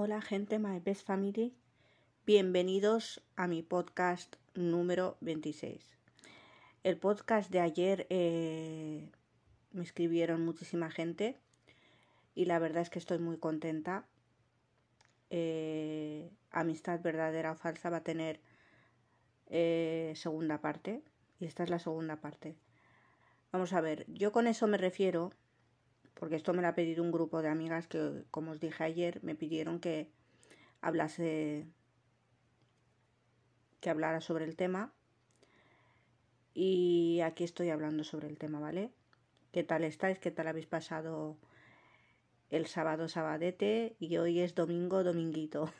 Hola gente, my best family. Bienvenidos a mi podcast número 26. El podcast de ayer eh, me escribieron muchísima gente y la verdad es que estoy muy contenta. Eh, Amistad verdadera o falsa va a tener eh, segunda parte y esta es la segunda parte. Vamos a ver, yo con eso me refiero porque esto me lo ha pedido un grupo de amigas que, como os dije ayer, me pidieron que hablase, que hablara sobre el tema. Y aquí estoy hablando sobre el tema, ¿vale? ¿Qué tal estáis? ¿Qué tal habéis pasado el sábado sabadete? Y hoy es domingo dominguito.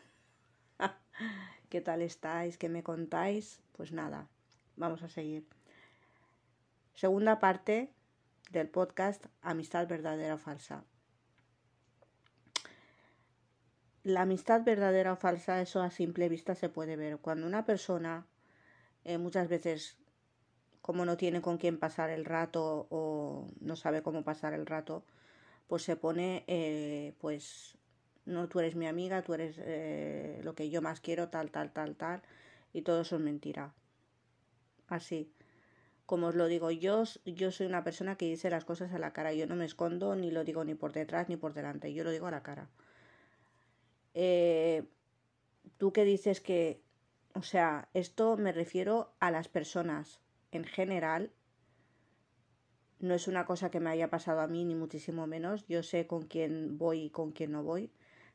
¿Qué tal estáis? ¿Qué me contáis? Pues nada, vamos a seguir. Segunda parte del podcast Amistad verdadera o falsa. La amistad verdadera o falsa, eso a simple vista se puede ver. Cuando una persona eh, muchas veces, como no tiene con quién pasar el rato o no sabe cómo pasar el rato, pues se pone, eh, pues, no, tú eres mi amiga, tú eres eh, lo que yo más quiero, tal, tal, tal, tal, y todo eso es mentira. Así como os lo digo, yo, yo soy una persona que dice las cosas a la cara. Yo no me escondo, ni lo digo ni por detrás ni por delante. Yo lo digo a la cara. Eh, Tú que dices que, o sea, esto me refiero a las personas en general. No es una cosa que me haya pasado a mí, ni muchísimo menos. Yo sé con quién voy y con quién no voy,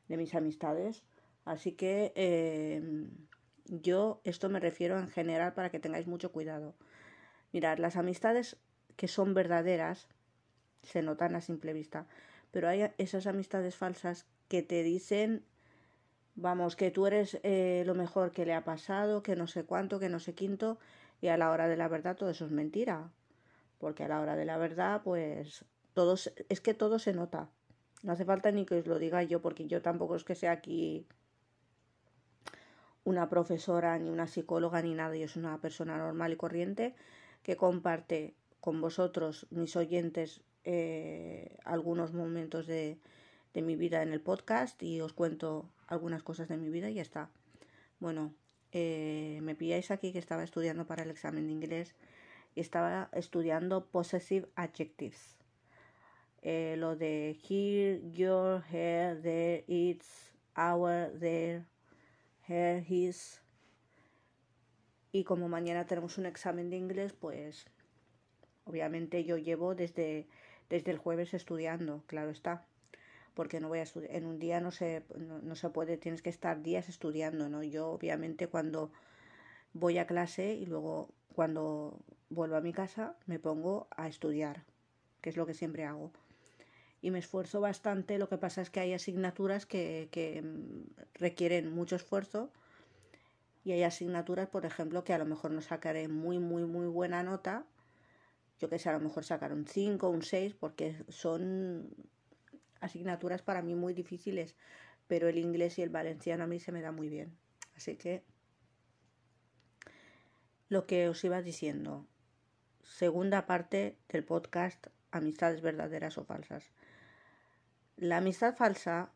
de mis amistades. Así que eh, yo esto me refiero en general para que tengáis mucho cuidado. Mirad, las amistades que son verdaderas se notan a simple vista, pero hay esas amistades falsas que te dicen, vamos, que tú eres eh, lo mejor que le ha pasado, que no sé cuánto, que no sé quinto, y a la hora de la verdad todo eso es mentira, porque a la hora de la verdad, pues, todo, es que todo se nota. No hace falta ni que os lo diga yo, porque yo tampoco es que sea aquí una profesora, ni una psicóloga, ni nada, yo soy una persona normal y corriente que comparte con vosotros, mis oyentes, eh, algunos momentos de, de, mi vida en el podcast y os cuento algunas cosas de mi vida y ya está. Bueno, eh, me pilláis aquí que estaba estudiando para el examen de inglés y estaba estudiando possessive adjectives. Eh, lo de here, your, here, there, it's, our, there, here, his, y como mañana tenemos un examen de inglés, pues obviamente yo llevo desde, desde el jueves estudiando, claro está. Porque no voy a estudiar, en un día no se, no, se puede, tienes que estar días estudiando, ¿no? Yo obviamente cuando voy a clase y luego cuando vuelvo a mi casa me pongo a estudiar, que es lo que siempre hago. Y me esfuerzo bastante, lo que pasa es que hay asignaturas que, que mm, requieren mucho esfuerzo y hay asignaturas, por ejemplo, que a lo mejor no sacaré muy, muy, muy buena nota. Yo que sé, a lo mejor sacar un 5, un 6, porque son asignaturas para mí muy difíciles, pero el inglés y el valenciano a mí se me da muy bien. Así que lo que os iba diciendo, segunda parte del podcast Amistades verdaderas o falsas. La amistad falsa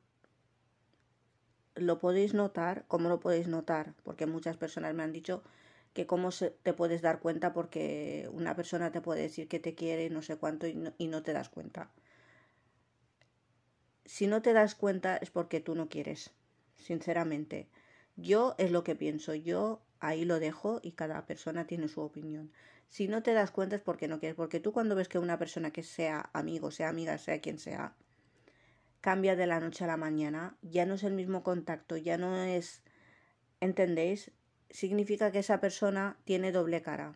lo podéis notar, ¿cómo lo podéis notar? Porque muchas personas me han dicho que cómo se, te puedes dar cuenta porque una persona te puede decir que te quiere no sé cuánto y no, y no te das cuenta. Si no te das cuenta es porque tú no quieres, sinceramente. Yo es lo que pienso, yo ahí lo dejo y cada persona tiene su opinión. Si no te das cuenta es porque no quieres, porque tú cuando ves que una persona que sea amigo, sea amiga, sea quien sea, cambia de la noche a la mañana, ya no es el mismo contacto, ya no es, ¿entendéis? Significa que esa persona tiene doble cara.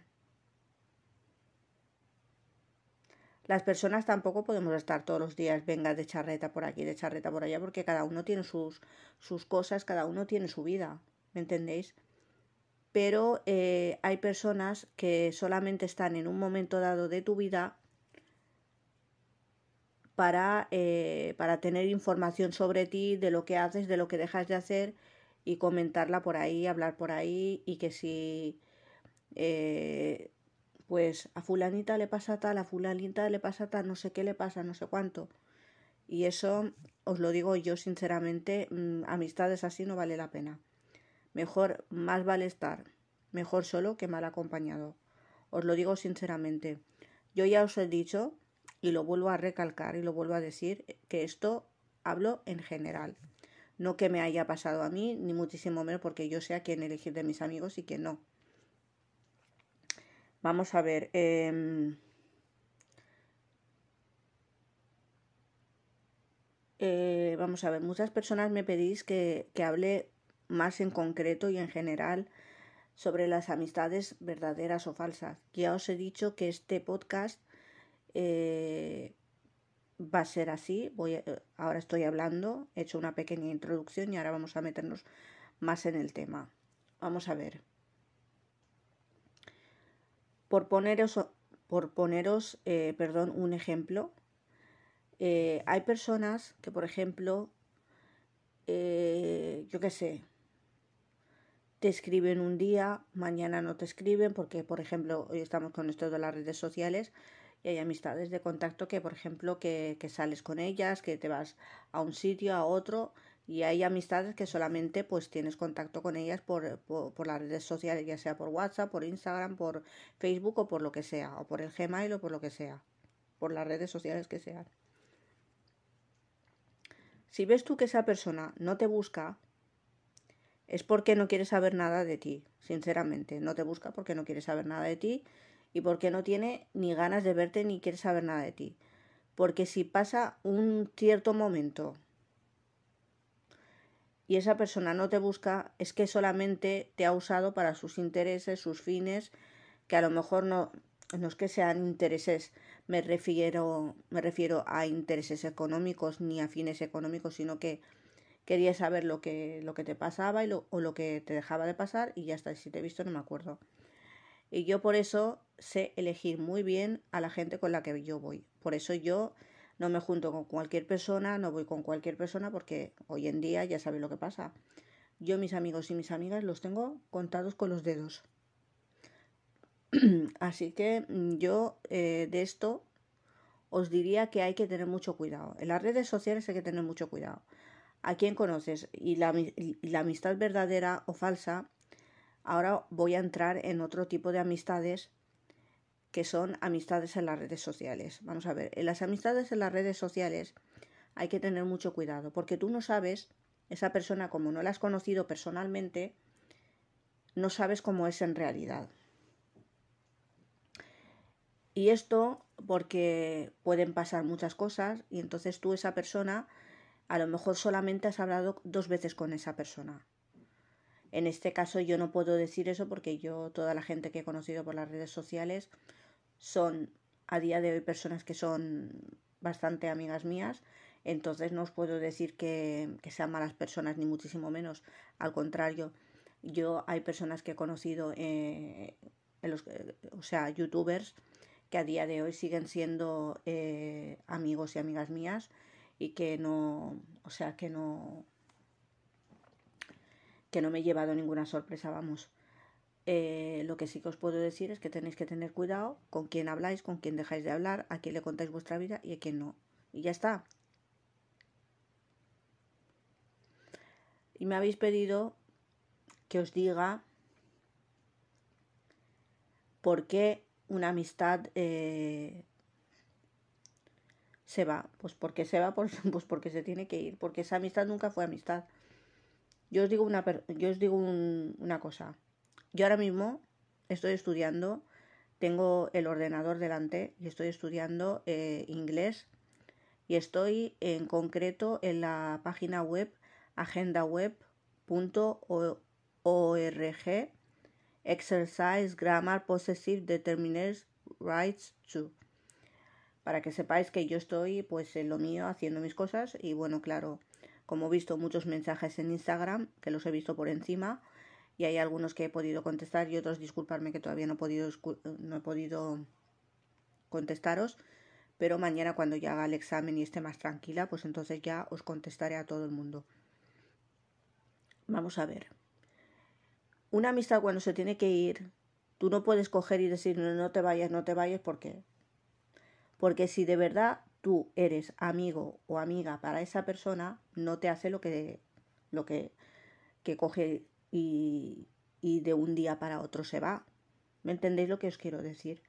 Las personas tampoco podemos estar todos los días, venga, de charreta por aquí, de charreta por allá, porque cada uno tiene sus, sus cosas, cada uno tiene su vida, ¿me entendéis? Pero eh, hay personas que solamente están en un momento dado de tu vida para, eh, para tener información sobre ti, de lo que haces, de lo que dejas de hacer y comentarla por ahí, hablar por ahí y que si eh, pues a fulanita le pasa tal, a fulanita le pasa tal, no sé qué le pasa, no sé cuánto. Y eso os lo digo yo sinceramente, mm, amistades así no vale la pena. Mejor, más vale estar mejor solo que mal acompañado. Os lo digo sinceramente. Yo ya os he dicho, y lo vuelvo a recalcar y lo vuelvo a decir, que esto hablo en general. No que me haya pasado a mí, ni muchísimo menos porque yo sé a quién elegir de mis amigos y quién no. Vamos a ver. Em, eh, vamos a ver, muchas personas me pedís que, que hable más en concreto y en general sobre las amistades verdaderas o falsas. Ya os he dicho que este podcast eh, va a ser así. Voy ahora estoy hablando, he hecho una pequeña introducción y ahora vamos a meternos más en el tema. Vamos a ver. Por poneros, por poneros eh, perdón, un ejemplo, eh, hay personas que, por ejemplo, yo qué sé, te escriben un día, mañana no te escriben, porque por ejemplo hoy estamos con esto de las redes sociales y hay amistades de contacto que por ejemplo que, sales con ellas, que te vas a un sitio, a otro y hay amistades que solamente pues tienes contacto con ellas por, por, las redes sociales, ya sea por WhatsApp, por Instagram, por Facebook o por lo que sea, o por el Gmail o por lo que sea, por las redes sociales que sean. Si ves tú que esa persona no te busca, es porque no quiere saber nada de ti, sinceramente. No te busca porque no quiere saber nada de ti y porque no tiene ni ganas de verte ni quiere saber nada de ti. Porque si pasa un cierto momento y esa persona no te busca, es que solamente te ha usado para sus intereses, sus fines, que a lo mejor no, no es que sean intereses, me refiero, me refiero a intereses económicos ni a fines económicos, sino que quería saber lo que, lo que te pasaba y lo, o lo que te dejaba de pasar y ya está, si te he visto no me acuerdo. Y yo por eso sé elegir muy bien a la gente con la que yo voy. Por eso yo no me junto con cualquier persona, no voy con cualquier persona porque hoy en día ya sabes lo que pasa. Yo mis amigos y mis amigas los tengo contados con los dedos. Así que mm, yo eh, de esto os diría que hay que tener mucho cuidado. En las redes sociales hay que tener mucho cuidado a quién conoces y la amistad verdadera o falsa. Ahora voy a entrar en otro tipo de amistades que son amistades en las redes sociales. Vamos a ver, en las amistades en las redes sociales hay que tener mucho cuidado porque tú no sabes, esa persona como no la has conocido personalmente, no sabes cómo es en realidad. Y esto porque pueden pasar muchas cosas y entonces tú esa persona a lo mejor solamente has hablado dos veces con esa persona. En este caso yo no puedo decir eso porque yo, toda la gente que he conocido por las redes sociales son a día de hoy personas que son bastante amigas mías, entonces no os puedo decir que, sean malas personas ni muchísimo menos, al contrario, yo hay personas que he conocido, eh, en los, o sea, youtubers, que a día de hoy siguen siendo eh, amigos y amigas mías y que no, o sea, que no, que no me he llevado ninguna sorpresa, vamos. Eh, lo que sí que os puedo decir es que tenéis que tener cuidado con quién habláis, con quién dejáis de hablar, a quién le contáis vuestra vida y a quién no. Y ya está. Y me habéis pedido que os diga por qué una amistad eh, se va. Pues porque se va, pues, porque se tiene que ir, porque esa amistad nunca fue amistad. Yo os digo una, yo os digo una cosa. Yo ahora mismo estoy estudiando, tengo el ordenador delante y estoy estudiando eh, inglés y estoy en concreto en la página web agendaweb.org exercise grammar possessive determiners rights to. Para que sepáis que yo estoy pues en lo mío haciendo mis cosas y bueno, claro, como he visto muchos mensajes en Instagram, que los he visto por encima y hay algunos que he podido contestar y otros disculparme que todavía no he podido, no he podido contestaros, pero mañana cuando ya haga el examen y esté más tranquila, pues entonces ya os contestaré a todo el mundo. Vamos a ver. Una amistad cuando se tiene que ir, tú no puedes coger y decir no, no te vayas, no te vayas porque porque si de verdad tú eres amigo o amiga para esa persona, no te hace lo que, lo que, que coge y, y de un día para otro se va. ¿Me entendéis lo que os quiero decir?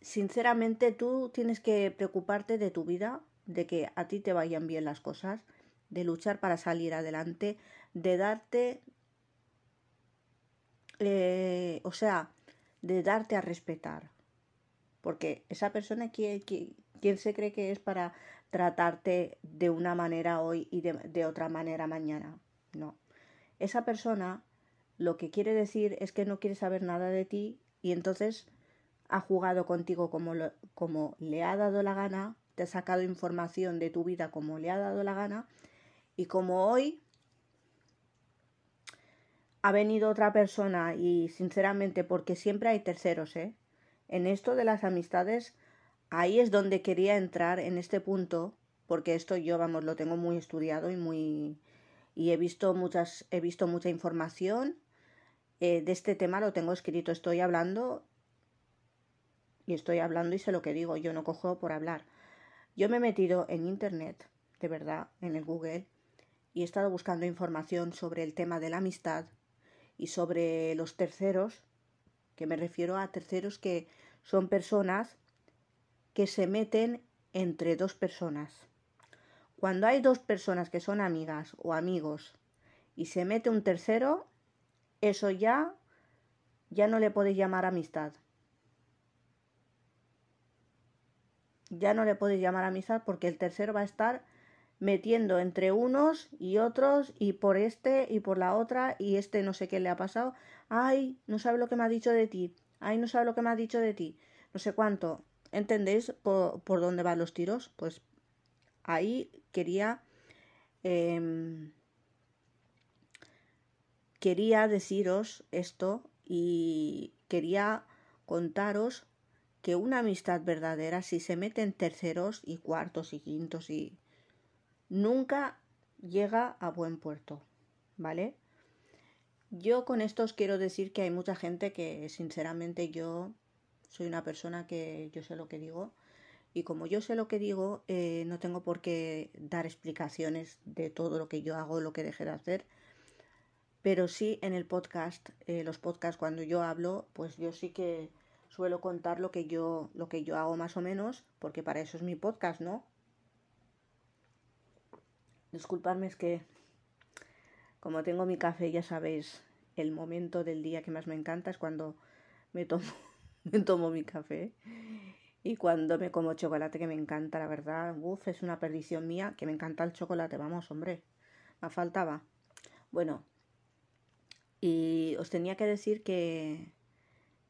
Sinceramente, tú tienes que preocuparte de tu vida, de que a ti te vayan bien las cosas, de luchar para salir adelante, de darte, eh, o sea, de darte a respetar. Porque esa persona, ¿quién, quién, se cree que es para tratarte de una manera hoy y de, otra manera mañana? No. Esa persona lo que quiere decir es que no quiere saber nada de ti y entonces ha jugado contigo como, como le ha dado la gana, te ha sacado información de tu vida como le ha dado la gana y como hoy ha venido otra persona y sinceramente porque siempre hay terceros, ¿eh? En esto de las amistades, ahí es donde quería entrar en este punto, porque esto yo, vamos, lo tengo muy estudiado y muy y he visto muchas he visto mucha información eh, de este tema lo tengo escrito estoy hablando y estoy hablando y sé lo que digo yo no cojo por hablar yo me he metido en internet de verdad en el Google y he estado buscando información sobre el tema de la amistad y sobre los terceros, que me refiero a terceros que son personas que se meten entre dos personas. Cuando hay dos personas que son amigas o amigos y se mete un tercero, eso ya ya no le podéis llamar amistad. Ya no le podéis llamar amistad porque el tercero va a estar metiendo entre unos y otros y por este y por la otra y este no sé qué le ha pasado. Ay, no sabe lo que me ha dicho de ti. Ay, no sabe lo que me ha dicho de ti. No sé cuánto. ¿Entendéis por, dónde van los tiros? Pues ahí quería... Em, quería deciros esto y quería contaros que una amistad verdadera, si se meten terceros y cuartos y quintos y nunca llega a buen puerto, ¿vale? Yo con esto os quiero decir que hay mucha gente que sinceramente yo soy una persona que yo sé lo que digo y como yo sé lo que digo eh, no tengo por qué dar explicaciones de todo lo que yo hago, lo que dejé de hacer, pero sí en el podcast, eh, los podcasts cuando yo hablo, pues yo sí que suelo contar lo que yo lo que yo hago más o menos, porque para eso es mi podcast, ¿no? Disculpadme, es que como tengo mi café, ya sabéis, el momento del día que más me encanta es cuando me tomo, me tomo mi café y cuando me como chocolate, que me encanta, la verdad. Uf, es una perdición mía, que me encanta el chocolate, vamos, hombre, me faltaba. Bueno, y os tenía que decir que,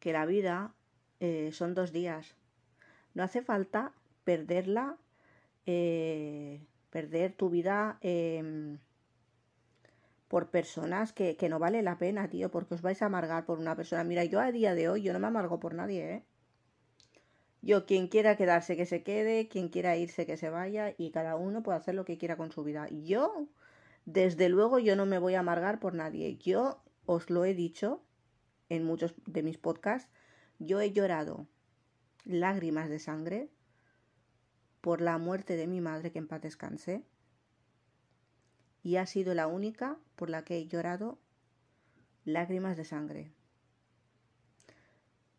que la vida eh, son dos días. No hace falta perderla eh, perder tu vida em, por personas que, que, no vale la pena, tío, porque os vais a amargar por una persona. Mira, yo a día de hoy, yo no me amargo por nadie, ¿eh? Yo, quien quiera quedarse, que se quede, quien quiera irse, que se vaya, y cada uno puede hacer lo que quiera con su vida. Yo, desde luego, yo no me voy a amargar por nadie. Yo os lo he dicho en muchos de mis podcasts, yo he llorado lágrimas de sangre por la muerte de mi madre, que en paz descanse, y ha sido la única por la que he llorado lágrimas de sangre.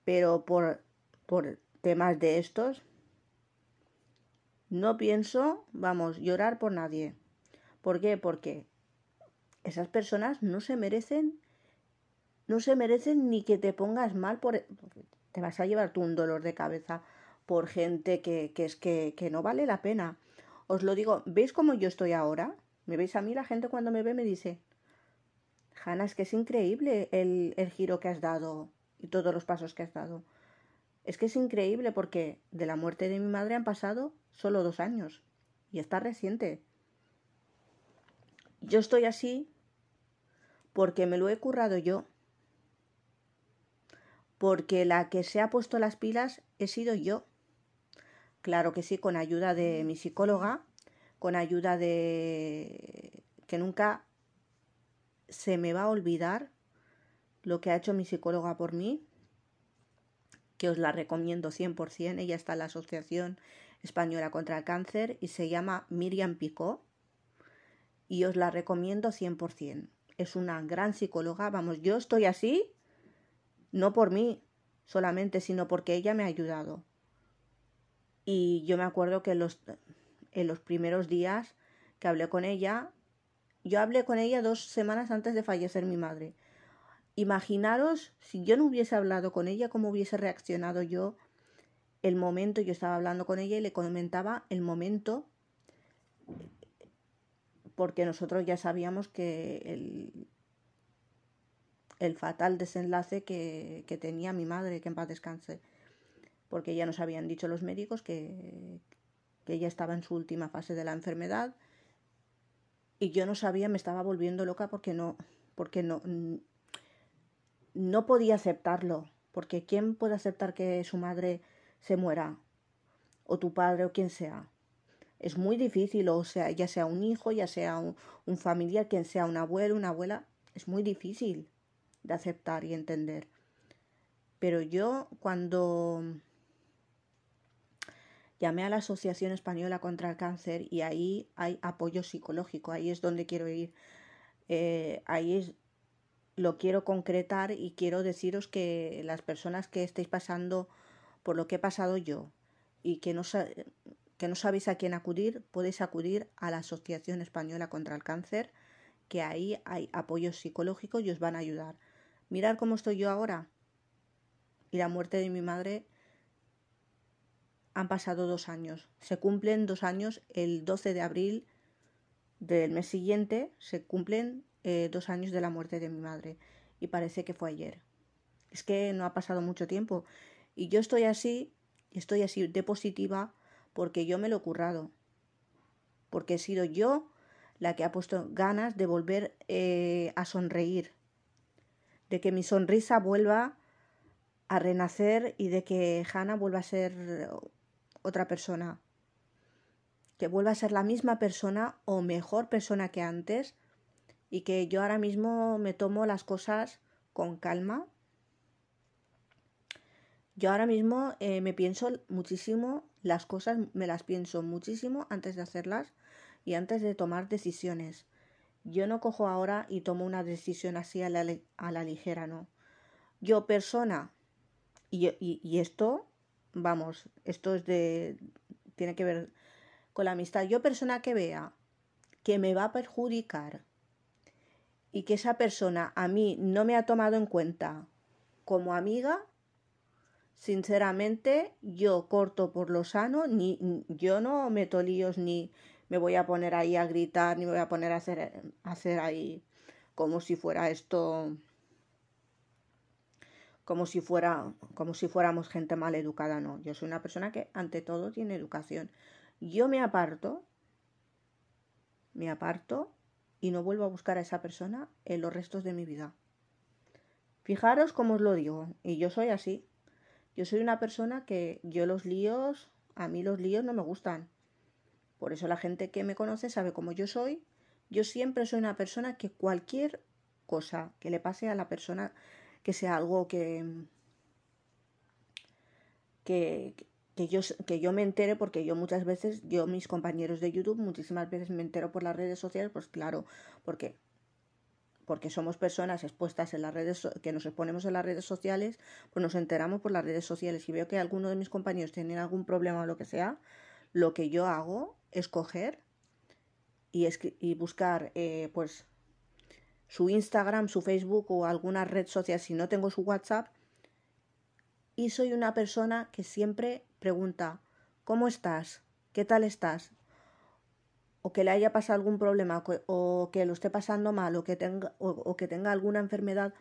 Pero por, por temas de estos, no pienso, vamos, llorar por nadie. ¿Por qué? Porque esas personas no se merecen, no se merecen ni que te pongas mal por... Te vas a llevar tú un dolor de cabeza por gente que, que es que, que, no vale la pena. Os lo digo, ¿veis cómo yo estoy ahora? ¿Me veis a mí? La gente cuando me ve me dice, Hanna, es que es increíble el, el giro que has dado y todos los pasos que has dado. Es que es increíble porque de la muerte de mi madre han pasado solo dos años y está reciente. Yo estoy así porque me lo he currado yo. Porque la que se ha puesto las pilas he sido yo. Claro que sí, con ayuda de mi psicóloga, con ayuda de que nunca se me va a olvidar lo que ha hecho mi psicóloga por mí, que os la recomiendo 100%, ella está en la asociación Española contra el Cáncer y se llama Miriam Picó y os la recomiendo 100%. Es una gran psicóloga, vamos, yo estoy así, no por mí solamente, sino porque ella me ha ayudado. Y yo me acuerdo que los, en los primeros días que hablé con ella, yo hablé con ella dos semanas antes de fallecer mi madre. Imaginaros si yo no hubiese hablado con ella, cómo hubiese reaccionado yo el momento, yo estaba hablando con ella y le comentaba el momento, porque nosotros ya sabíamos que el, el fatal desenlace que, que tenía mi madre, que en paz descanse, porque ya nos habían dicho los médicos que, que ella estaba en su última fase de la enfermedad y yo no sabía, me estaba volviendo loca porque no, porque no, no podía aceptarlo, porque ¿quién puede aceptar que su madre se muera? O tu padre o quien sea. Es muy difícil, o sea, ya sea un hijo, ya sea un, familiar, quien sea un abuelo, una abuela, es muy difícil de aceptar y entender. Pero yo cuando llamé a la Asociación Española contra el Cáncer y ahí hay apoyo psicológico, ahí es donde quiero ir. Eh, ahí es, lo quiero concretar y quiero deciros que las personas que estéis pasando por lo que he pasado yo y que no, que no sabéis a quién acudir, podéis acudir a la Asociación Española contra el Cáncer, que ahí hay apoyo psicológico y os van a ayudar. Mirar cómo estoy yo ahora. Y la muerte de mi madre han pasado dos años. Se cumplen dos años el 12 de abril del mes siguiente, se cumplen eh, dos años de la muerte de mi madre. Y parece que fue ayer. Es que no ha pasado mucho tiempo. Y yo estoy así, estoy así de positiva porque yo me lo he currado. Porque he sido yo la que ha puesto ganas de volver eh, a sonreír. De que mi sonrisa vuelva a renacer y de que Hannah vuelva a ser otra persona. Que vuelva a ser la misma persona o mejor persona que antes y que yo ahora mismo me tomo las cosas con calma. Yo ahora mismo eh, me pienso muchísimo, las cosas me las pienso muchísimo antes de hacerlas y antes de tomar decisiones. Yo no cojo ahora y tomo una decisión así a la, a la ligera, no. Yo persona, y, y, y esto vamos, esto es de, tiene que ver con la amistad. Yo persona que vea que me va a perjudicar y que esa persona a mí no me ha tomado en cuenta como amiga, sinceramente yo corto por lo sano, ni yo no meto líos ni me voy a poner ahí a gritar, ni me voy a poner a hacer, a hacer ahí como si fuera esto como si fuera como si fuéramos gente mal educada, no. Yo soy una persona que ante todo tiene educación. Yo me aparto, me aparto y no vuelvo a buscar a esa persona en los restos de mi vida. Fijaros cómo os lo digo, y yo soy así. Yo soy una persona que yo los líos, a mí los líos no me gustan. Por eso la gente que me conoce sabe cómo yo soy. Yo siempre soy una persona que cualquier cosa que le pase a la persona que sea algo que, que, que, yo, que yo me entere, porque yo muchas veces, yo mis compañeros de YouTube, muchísimas veces me entero por las redes sociales, pues claro, porque porque somos personas expuestas en las redes que nos exponemos en las redes sociales, pues nos enteramos por las redes sociales y veo que alguno de mis compañeros tiene algún problema o lo que sea, lo que yo hago es coger y, y buscar eh, pues su Instagram, su Facebook o alguna red social si no tengo su WhatsApp. Y soy una persona que siempre pregunta, ¿cómo estás? ¿Qué tal estás? O que le haya pasado algún problema o que lo esté pasando mal o que tenga, o, que tenga alguna enfermedad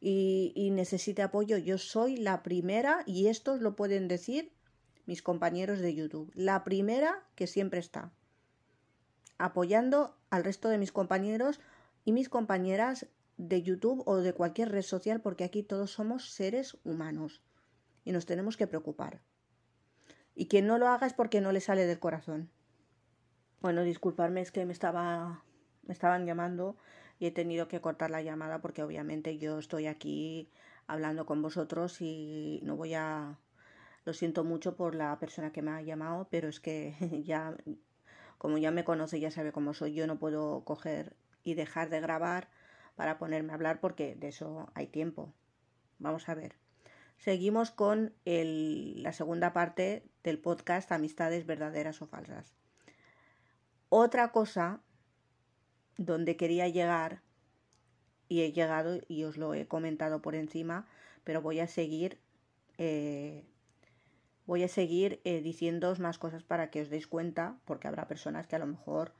y, y necesite apoyo. Yo soy la primera, y estos lo pueden decir mis compañeros de YouTube, la primera que siempre está apoyando al resto de mis compañeros y mis compañeras de YouTube o de cualquier red social porque aquí todos somos seres humanos y nos tenemos que preocupar. Y quien no lo haga es porque no le sale del corazón. Bueno, disculparme, es que me estaba me estaban llamando y he tenido que cortar la llamada porque obviamente yo estoy aquí hablando con vosotros y no voy a Lo siento mucho por la persona que me ha llamado, pero es que ya, como ya me conoce, ya sabe cómo soy, yo no puedo coger y dejar de grabar para ponerme a hablar porque de eso hay tiempo. Vamos a ver. Seguimos con la segunda parte del podcast Amistades verdaderas o falsas. Otra cosa donde quería llegar y he llegado y os lo he comentado por encima, pero voy a seguir eh, voy a seguir eh, diciéndoos más cosas para que os deis cuenta, porque habrá personas que a lo mejor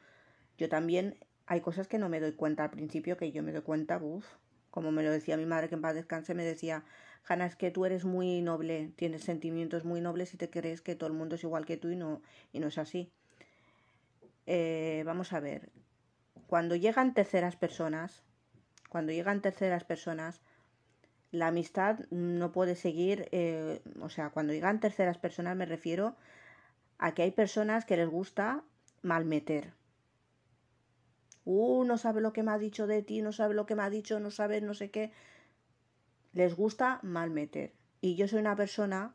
yo también hay cosas que no me doy cuenta al principio, que yo me doy cuenta, uff, como me lo decía mi madre que en paz descanse, me decía, Hanna, es que tú eres muy noble, tienes sentimientos muy nobles y te crees que todo el mundo es igual que tú y no, y no es así. Eh, vamos a ver, cuando llegan terceras personas, cuando llegan terceras personas, la amistad no puede seguir, eh, o sea, cuando llegan terceras personas me refiero a que hay personas que les gusta malmeter. Uh, no sabe lo que me ha dicho de ti, no sabe lo que me ha dicho, no sabe no sé qué. Les gusta malmeter. Y yo soy una persona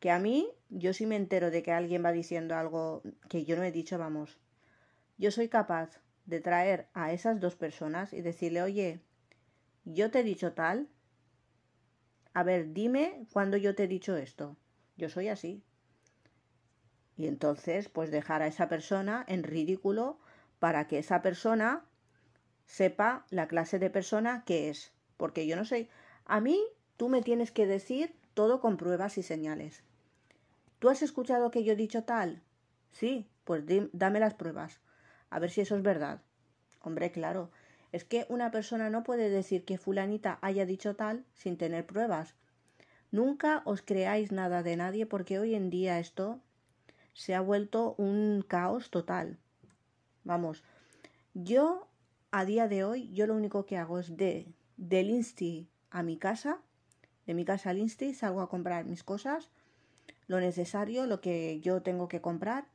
que a mí, yo sí me entero de que alguien va diciendo algo que yo no he dicho, vamos. Yo soy capaz de traer a esas dos personas y decirle, oye, yo te he dicho tal, a ver, dime cuándo yo te he dicho esto. Yo soy así. Y entonces, pues dejar a esa persona en ridículo para que esa persona sepa la clase de persona que es. Porque yo no sé, a mí tú me tienes que decir todo con pruebas y señales. ¿Tú has escuchado que yo he dicho tal? Sí, pues dame las pruebas a ver si eso es verdad. Hombre, claro, es que una persona no puede decir que fulanita haya dicho tal sin tener pruebas. Nunca os creáis nada de nadie porque hoy en día esto se ha vuelto un caos total. Vamos, yo a día de hoy, yo lo único que hago es de del Insti a mi casa, de mi casa al Insti, salgo a comprar mis cosas, lo necesario, lo que yo tengo que comprar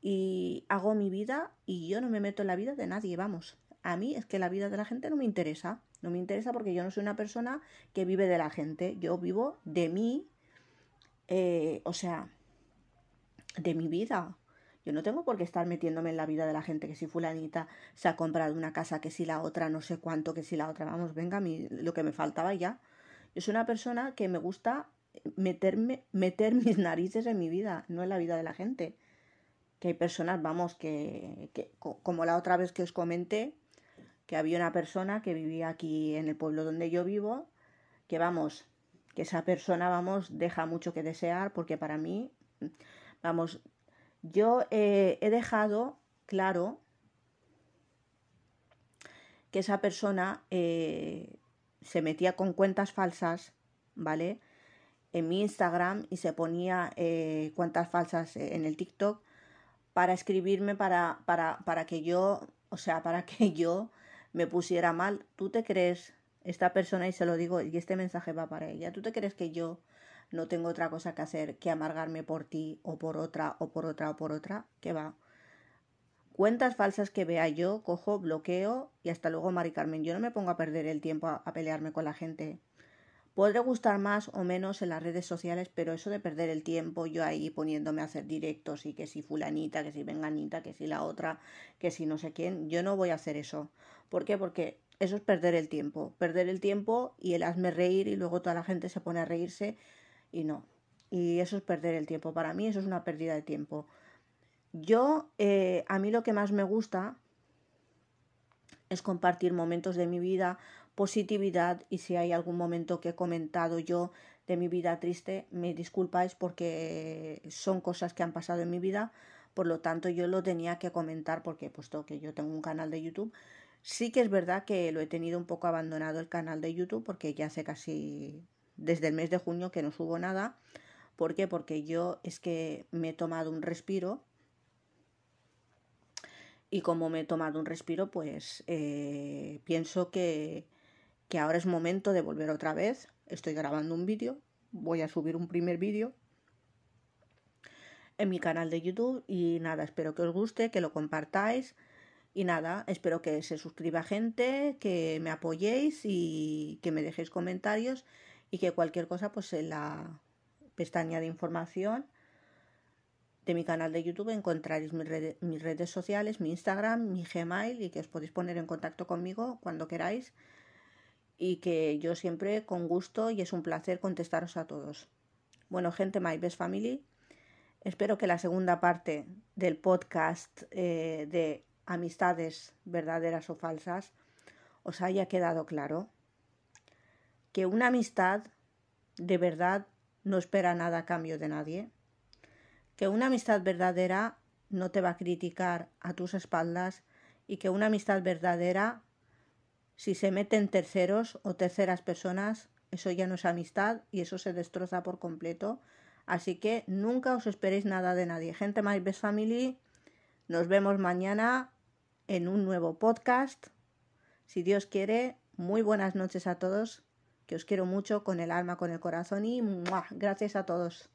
y hago mi vida y yo no me meto en la vida de nadie, vamos. A mí es que la vida de la gente no me interesa. No me interesa porque yo no soy una persona que vive de la gente. Yo vivo de mí, eh, o sea, de mi vida. Yo no tengo por qué estar metiéndome en la vida de la gente, que si fulanita se ha comprado una casa, que si la otra no sé cuánto, que si la otra, vamos, venga, lo que me faltaba ya. Yo soy una persona que me gusta meterme, meter mis narices en mi vida, no en la vida de la gente que hay personas, vamos, que, que, como la otra vez que os comenté, que había una persona que vivía aquí en el pueblo donde yo vivo, que vamos, que esa persona, vamos, deja mucho que desear, porque para mí, vamos, yo he dejado claro que esa persona eh, se metía con cuentas falsas, ¿vale? En mi Instagram y se ponía eh, cuentas falsas en el TikTok para escribirme para, para, para que yo, o sea, para que yo me pusiera mal. ¿Tú te crees, esta persona, y se lo digo, y este mensaje va para ella, ¿tú te crees que yo no tengo otra cosa que hacer que amargarme por ti o por otra o por otra o por otra? ¿Qué va? Cuentas falsas que vea yo, cojo, bloqueo y hasta luego, Mari Carmen. Yo no me pongo a perder el tiempo a pelearme con la gente. Podré gustar más o menos en las redes sociales, pero eso de perder el tiempo yo ahí poniéndome a hacer directos y que si fulanita, que si venganita, que si la otra, que si no sé quién, yo no voy a hacer eso. ¿Por qué? Porque eso es perder el tiempo. Perder el tiempo y el hazme reír y luego toda la gente se pone a reírse y no. Y eso es perder el tiempo. Para mí eso es una pérdida de tiempo. Yo, eh, a mí lo que más me gusta es compartir momentos de mi vida, positividad y si hay algún momento que he comentado yo de mi vida triste, me disculpáis porque son cosas que han pasado en mi vida, por lo tanto yo lo tenía que comentar porque puesto que yo tengo un canal de YouTube, sí que es verdad que lo he tenido un poco abandonado el canal de YouTube porque ya hace casi desde el mes de junio que no subo nada. ¿Por qué? Porque yo es que me he tomado un respiro y como me he tomado un respiro, pues eh, pienso que que ahora es momento de volver otra vez. Estoy grabando un vídeo, voy a subir un primer vídeo en mi canal de YouTube y nada, espero que os guste, que lo compartáis y nada, espero que se suscriba gente, que me apoyéis y que me dejéis comentarios y que cualquier cosa pues en la pestaña de información de mi canal de YouTube encontraréis mis, mis redes sociales, mi Instagram, mi Gmail y que os podéis poner en contacto conmigo cuando queráis y que yo siempre con gusto y es un placer contestaros a todos. Bueno, gente, My Best Family, espero que la segunda parte del podcast eh, de amistades verdaderas o falsas os haya quedado claro que una amistad de verdad no espera nada a cambio de nadie, que una amistad verdadera no te va a criticar a tus espaldas y que una amistad verdadera si se meten terceros o terceras personas, eso ya no es amistad y eso se destroza por completo. Así que nunca os esperéis nada de nadie. Gente My Best Family, nos vemos mañana en un nuevo podcast. Si Dios quiere, muy buenas noches a todos, que os quiero mucho con el alma, con el corazón y gracias a todos.